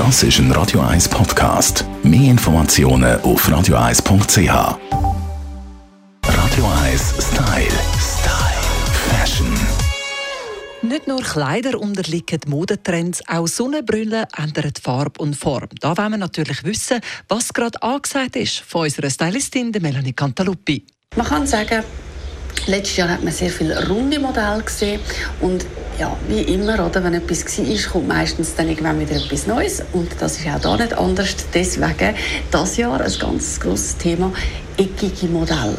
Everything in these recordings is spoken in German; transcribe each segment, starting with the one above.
Das ist ein Radio 1 Podcast. Mehr Informationen auf radio1.ch. Radio 1 Style. Style. Fashion. Nicht nur Kleider unterliegen Modetrends, auch Sonnenbrillen ändern Farbe und Form. Da wollen wir natürlich wissen, was gerade angesagt ist von unserer Stylistin Melanie Cantaluppi. Man kann sagen, Letztes Jahr hat man sehr viele runde Modelle gesehen und ja, wie immer, oder, wenn etwas war, kommt meistens dann irgendwann wieder etwas Neues und das ist auch da nicht anders. Deswegen das Jahr ein ganz grosses Thema, eckige Modelle.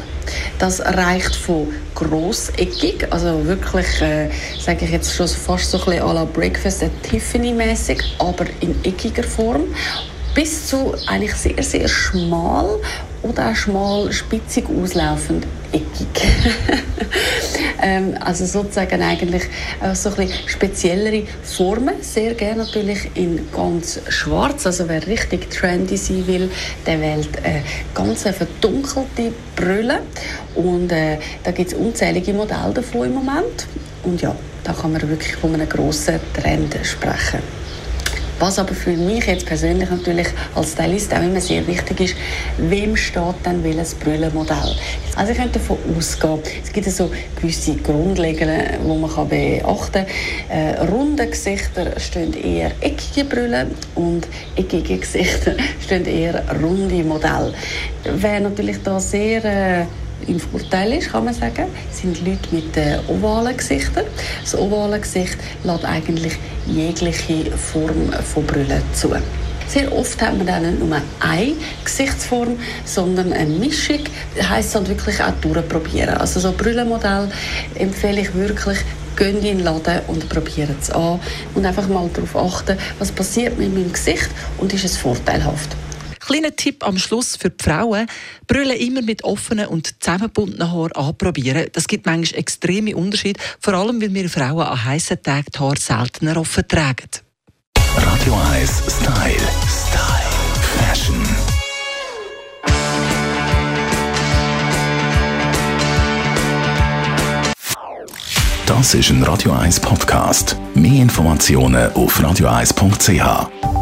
Das reicht von grosseckig, also wirklich, äh, sage ich jetzt schon fast so ein bisschen à la Breakfast Tiffany-mäßig, aber in eckiger Form bis zu eigentlich sehr, sehr schmal oder auch schmal, spitzig auslaufend, eckig. ähm, also sozusagen eigentlich so ein bisschen speziellere Formen, sehr gerne natürlich in ganz schwarz, also wer richtig trendy sein will, der wählt äh, ganz verdunkelte Brille und äh, da gibt es unzählige Modelle davon im Moment und ja, da kann man wirklich von einem grossen Trend sprechen. Was aber für mich jetzt persönlich natürlich als Stylist auch immer sehr wichtig ist, wem steht dann welches Brüllenmodell? Also ich könnte davon ausgehen, es gibt so gewisse Grundregeln, die man beachten kann. Äh, runde Gesichter stehen eher eckige Brüllen und eckige Gesichter stehen eher runde Modelle. Wer natürlich da sehr äh, im Vorteil ist, kann man sagen, sind Leute mit äh, ovalen Gesichtern. Das ovale Gesicht lässt eigentlich jegliche Form von Brüllen zu. Sehr oft hat man dann nicht nur eine Gesichtsform, sondern eine Mischung. Das heisst halt wirklich auch durchprobieren. Also so Brüllenmodell empfehle ich wirklich, gehen in den Laden und probieren es an. Und einfach mal darauf achten, was passiert mit meinem Gesicht und ist es vorteilhaft. Kleiner Tipp am Schluss für die Frauen. Brüllen immer mit offenen und zusammengebundenen Haaren anprobieren. Das gibt manchmal extreme Unterschiede, vor allem weil wir Frauen an heißen Tagen die Haare seltener offen tragen. Radio 1 Style. Style. Fashion. Das ist ein Radio 1 Podcast. Mehr Informationen auf radio1.ch.